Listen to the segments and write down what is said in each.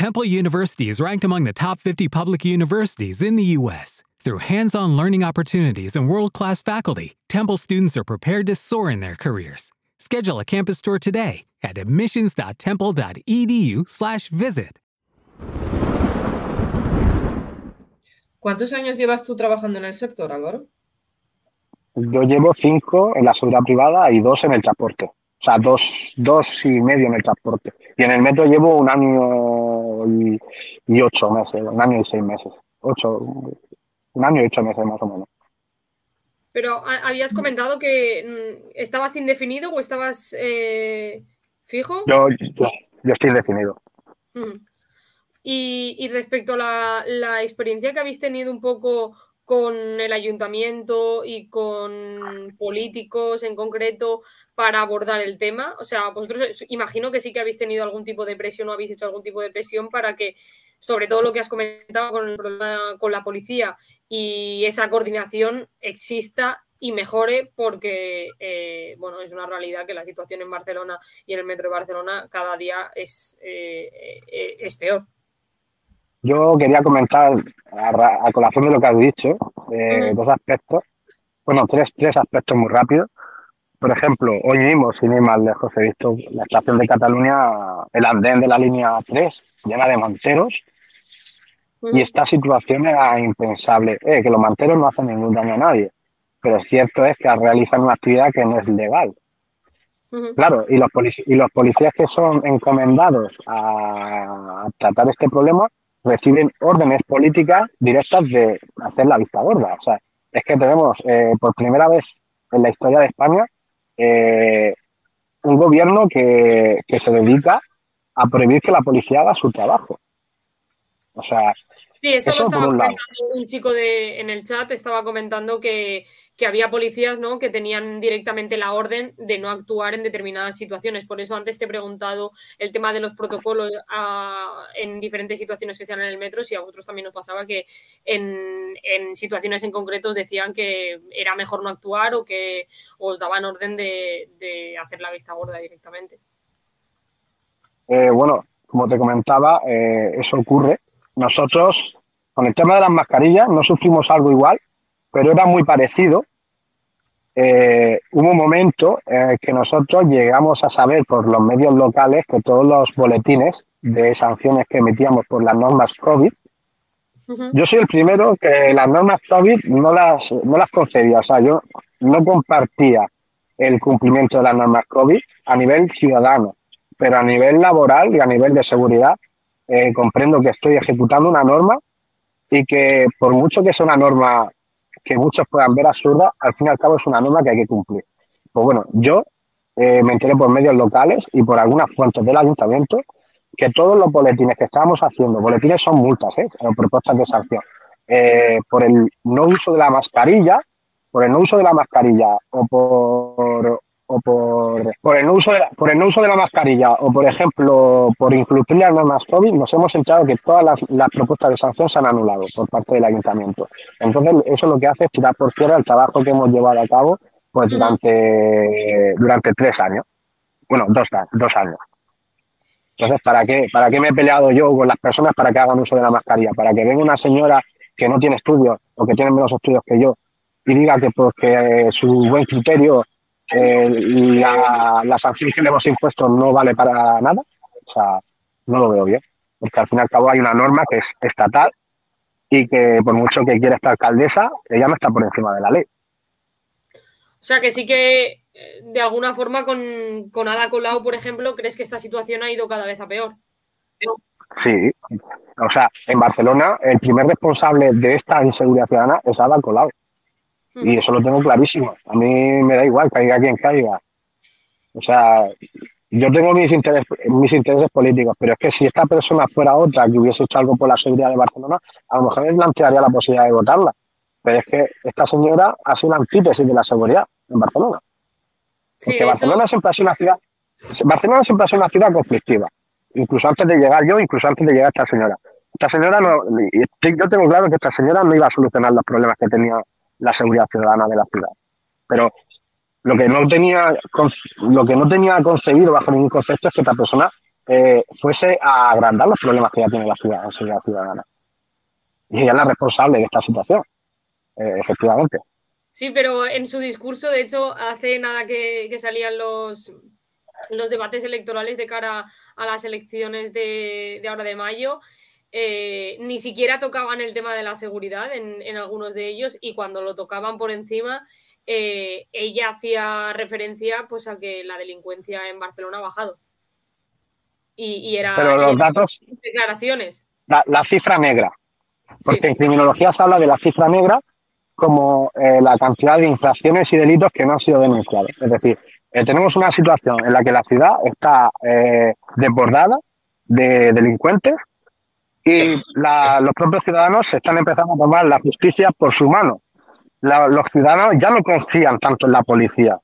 Temple University is ranked among the top 50 public universities in the U.S. Through hands on learning opportunities and world class faculty, Temple students are prepared to soar in their careers. Schedule a campus tour today at admissions.temple.edu/slash visit. ¿Cuántos años llevas tú trabajando en el sector, Álvaro? Yo llevo cinco en la seguridad privada y dos en el transporte. O sea, dos, dos y medio en el transporte. Y en el metro llevo un año y, y ocho meses, un año y seis meses. Ocho, un año y ocho meses más o menos. Pero habías comentado que mm, estabas indefinido o estabas eh, fijo. Yo, yo, yo, estoy indefinido. Mm. Y, y, respecto a la, la, experiencia que habéis tenido un poco con el ayuntamiento y con políticos en concreto para abordar el tema, o sea, vosotros imagino que sí que habéis tenido algún tipo de presión o habéis hecho algún tipo de presión para que, sobre todo lo que has comentado con el problema con la policía y esa coordinación exista y mejore porque, eh, bueno, es una realidad que la situación en Barcelona y en el metro de Barcelona cada día es, eh, eh, es peor. Yo quería comentar, a, a, colación de lo que has dicho, eh, dos aspectos, bueno, tres, tres aspectos muy rápidos. Por ejemplo, hoy mismo, sin ir más lejos, he visto la estación de Cataluña, el andén de la línea 3, llena de manteros, y esta situación era impensable. Eh, que los manteros no hacen ningún daño a nadie, pero cierto es que realizan una actividad que no es legal. Claro, y los, y los policías que son encomendados a tratar este problema reciben órdenes políticas directas de hacer la vista gorda. O sea, es que tenemos eh, por primera vez en la historia de España eh, un gobierno que, que se dedica a prohibir que la policía haga su trabajo. O sea, Sí, eso, eso lo estaba comentando un chico de, en el chat, estaba comentando que, que, había policías ¿no? que tenían directamente la orden de no actuar en determinadas situaciones. Por eso antes te he preguntado el tema de los protocolos a, en diferentes situaciones que sean en el metro, si a vosotros también os pasaba que en, en situaciones en concretos decían que era mejor no actuar o que os daban orden de, de hacer la vista gorda directamente. Eh, bueno, como te comentaba, eh, eso ocurre nosotros, con el tema de las mascarillas, no sufrimos algo igual, pero era muy parecido. Eh, hubo un momento en el que nosotros llegamos a saber por los medios locales que todos los boletines de sanciones que emitíamos por las normas COVID, uh -huh. yo soy el primero que las normas COVID no las, no las concedía, o sea, yo no compartía el cumplimiento de las normas COVID a nivel ciudadano, pero a nivel laboral y a nivel de seguridad eh, comprendo que estoy ejecutando una norma y que por mucho que sea una norma que muchos puedan ver absurda, al fin y al cabo es una norma que hay que cumplir. Pues bueno, yo eh, me enteré por medios locales y por algunas fuentes del ayuntamiento que todos los boletines que estábamos haciendo, boletines son multas, ¿eh? propuestas de sanción, eh, por el no uso de la mascarilla, por el no uso de la mascarilla o por, o por, por, el no uso de la, por el no uso de la mascarilla o, por ejemplo, por incumplir las normas COVID, nos hemos enterado que todas las, las, propuestas de sanción se han anulado por parte del ayuntamiento. Entonces, eso lo que hace es tirar por fuera el trabajo que hemos llevado a cabo pues, durante, durante tres años. Bueno, dos, dos años. Entonces, ¿para qué, ¿para qué me he peleado yo con las personas para que hagan uso de la mascarilla? Para que venga una señora que no tiene estudios o que tiene menos estudios que yo y diga que porque su buen criterio eh, la, la, sanción que le hemos impuesto no vale para nada, o sea, no lo veo bien, porque al fin y al cabo hay una norma que es estatal y que por mucho que quiera esta alcaldesa, ella no está por encima de la ley. O sea, que sí que de alguna forma con, con Ada Colau, por ejemplo, ¿crees que esta situación ha ido cada vez a peor? Sí, o sea, en Barcelona el primer responsable de esta inseguridad ciudadana es Ada Colau. Y eso lo tengo clarísimo. A mí me da igual, caiga quien caiga. O sea, yo tengo mis intereses, mis intereses políticos, pero es que si esta persona fuera otra que hubiese hecho algo por la seguridad de Barcelona, a lo mejor me plantearía la posibilidad de votarla. Pero es que esta señora ha sido una antítesis de la seguridad en Barcelona. Porque sí, Barcelona siempre ha sido una ciudad, Barcelona siempre ha sido una ciudad conflictiva. Incluso antes de llegar yo, incluso antes de llegar esta señora. Esta señora no, yo tengo claro que esta señora no iba a solucionar los problemas que tenía la seguridad ciudadana de la ciudad. Pero lo que no tenía, lo que no tenía concebido bajo ningún concepto es que esta persona eh, fuese a agrandar los problemas que ya tiene la ciudad, la ciudadana. Y ella es la responsable de esta situación, eh, efectivamente. Sí, pero en su discurso, de hecho, hace nada que, salían los, los debates electorales de cara a las elecciones de, ahora de mayo, eh, ni siquiera tocaban el tema de la seguridad en, algunos de ellos y cuando lo tocaban por encima, eh, ella hacía referencia pues a que la delincuencia en Barcelona ha bajado. Y, era Pero los datos. Declaraciones. La, cifra negra. Porque en criminología se habla de la cifra negra como eh, la cantidad de infracciones y delitos que no han sido denunciados. Es decir, tenemos una situación en la que la ciudad está desbordada de delincuentes y los propios ciudadanos están empezando a tomar la justicia por su mano. los ciudadanos ya no confían tanto en la policía.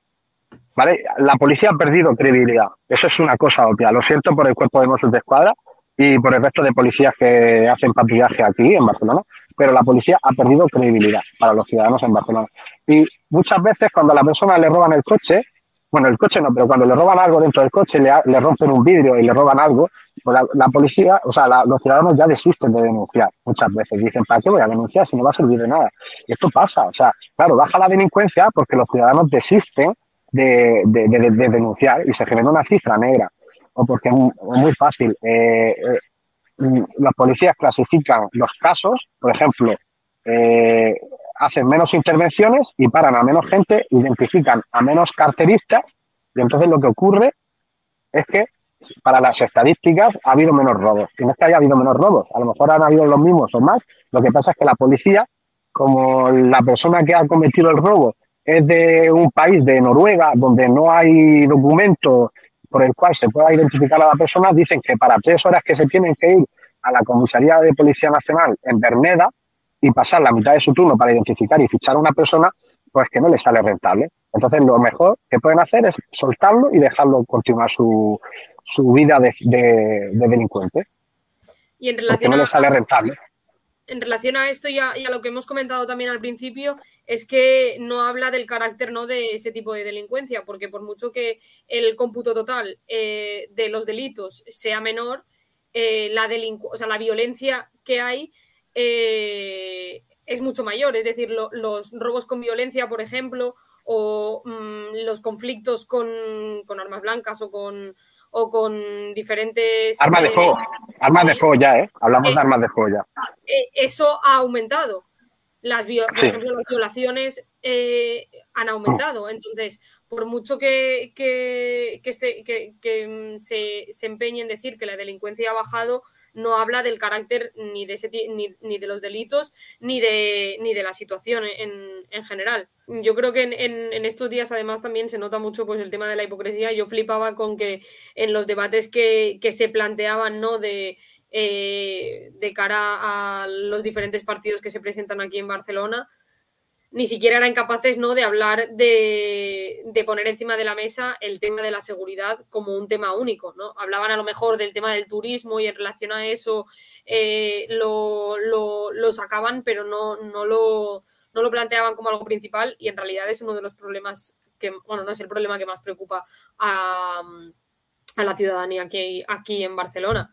¿vale? La policía ha perdido credibilidad. Eso es una cosa obvia. Lo siento por el cuerpo de Mossos de Escuadra y por el resto de policías que hacen patrullaje aquí en Barcelona, pero la policía ha perdido credibilidad para los ciudadanos en Barcelona. Y muchas veces cuando a la persona le roban el coche, bueno, el coche no, pero cuando le roban algo dentro del coche, le, rompen un vidrio y le roban algo, pues la, policía, o sea, los ciudadanos ya desisten de denunciar muchas veces. Dicen, ¿para qué voy a denunciar si no va a servir de nada? Y esto pasa, o sea, claro, baja la delincuencia porque los ciudadanos desisten de, de denunciar y se genera una cifra negra o porque es muy fácil. Eh, eh, las policías clasifican los casos, por ejemplo, eh, hacen menos intervenciones y paran a menos gente, identifican a menos carteristas y entonces lo que ocurre es que para las estadísticas ha habido menos robos. Y no es que haya habido menos robos, a lo mejor han habido los mismos o más. Lo que pasa es que la policía, como la persona que ha cometido el robo es de un país de Noruega donde no hay documento por el cual se pueda identificar a la persona, dicen que para tres horas que se tienen que ir a la comisaría de Policía Nacional en Berneda y pasar la mitad de su turno para identificar y fichar a una persona, pues que no les sale rentable. Entonces, lo mejor que pueden hacer es soltarlo y dejarlo continuar su, su vida de, delincuente. Y en relación no les sale rentable en relación a esto y a, lo que hemos comentado también al principio, es que no habla del carácter ¿no? de ese tipo de delincuencia, porque por mucho que el cómputo total eh, de los delitos sea menor, eh, la, o sea, la violencia que hay eh, es mucho mayor. Es decir, los robos con violencia, por ejemplo, o mm, los conflictos con, con armas blancas o con, o con diferentes... Armas de fuego, armas de fuego ya, ¿eh? Hablamos de eh, armas de fuego ya. Eh, eso ha aumentado. Las, Por ejemplo, las violaciones eh, han aumentado. Entonces, por mucho que, que, que, este, que se, se empeñe en decir que la delincuencia ha bajado, no habla del carácter ni de, ese, ni, ni, de los delitos ni de, ni de la situación en, en general. Yo creo que en, en, estos días además también se nota mucho pues, el tema de la hipocresía. Yo flipaba con que en los debates que, que se planteaban ¿no? de, eh, de cara a los diferentes partidos que se presentan aquí en Barcelona, ni siquiera eran capaces ¿no? de hablar de, poner encima de la mesa el tema de la seguridad como un tema único. ¿no? Hablaban a lo mejor del tema del turismo y en relación a eso eh, lo, lo, sacaban, pero no, no, lo, no lo planteaban como algo principal y en realidad es uno de los problemas que, bueno, no es el problema que más preocupa a, a la ciudadanía aquí, aquí en Barcelona.